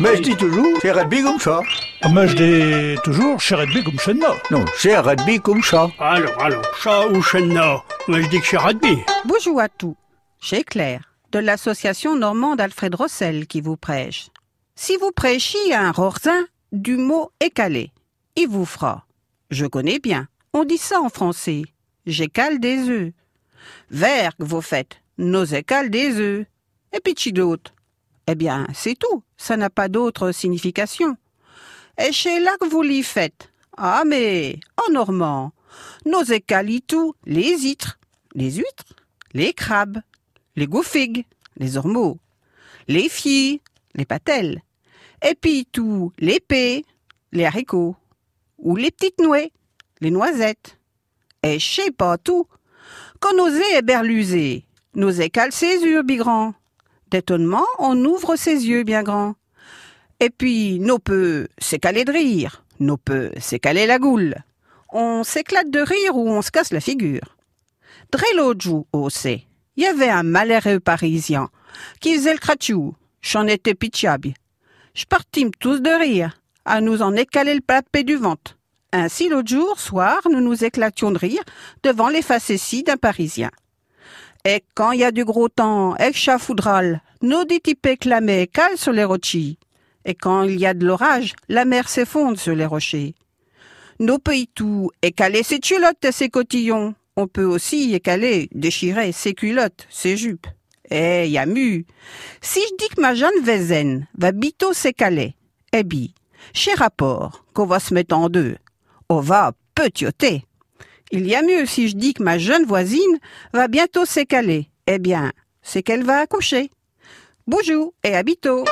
Mais je dis toujours, c'est rugby comme ça. Ah, Mais je dis toujours, chez Redby comme moi. Non, c'est rugby comme ça. Alors, alors, chat ou chenna Moi, je dis que c'est rugby. Bonjour à tous. Chez Claire, de l'association normande Alfred Rossel qui vous prêche. Si vous prêchiez un rorzin, du mot écalé, il vous fera. Je connais bien. On dit ça en français. J'écale des œufs. Vergue, vous faites. Nos écales des œufs. Et puis chi d'autre. Eh bien, c'est tout. Ça n'a pas d'autre signification. Et chez là que vous l'y faites. Ah, mais, en normand, nos tout, les huîtres, les huîtres, les crabes, les goufigues, les ormeaux, les filles, les patelles, et puis tout, les les haricots, ou les petites nouées, les noisettes. Et sais pas tout. Éberluser, nos écales ses yeux, bigrand. D'étonnement, on ouvre ses yeux bien grands. Et puis, nos peu, calé de rire. Nos peu, calé la goule. On s'éclate de rire ou on se casse la figure. Dré l'autre jour, aussi, il y avait un malheureux parisien qui faisait le crachou. J'en étais pitiable. Je partîmes tous de rire, à nous en écaler le plapé du ventre. Ainsi, l'autre jour, soir, nous nous éclations de rire devant les facéties d'un Parisien. Et quand il y a du gros temps, et chafoudral, nos détypés clamaient cale sur les rochers. Et quand il y a de l'orage, la mer s'effondre sur les rochers. Nos pays tout, écaler ses culottes et ses cotillons. On peut aussi écaler, déchirer ses culottes, ses jupes. Eh, y a mu. Si je dis que ma jeune Vézen va bientôt s'écaler, eh bi, chez rapport, qu'on va se mettre en deux, on va petioter. Il y a mieux si je dis que ma jeune voisine va bientôt s'écaler. Eh bien, c'est qu'elle va accoucher. Bonjour et à bientôt.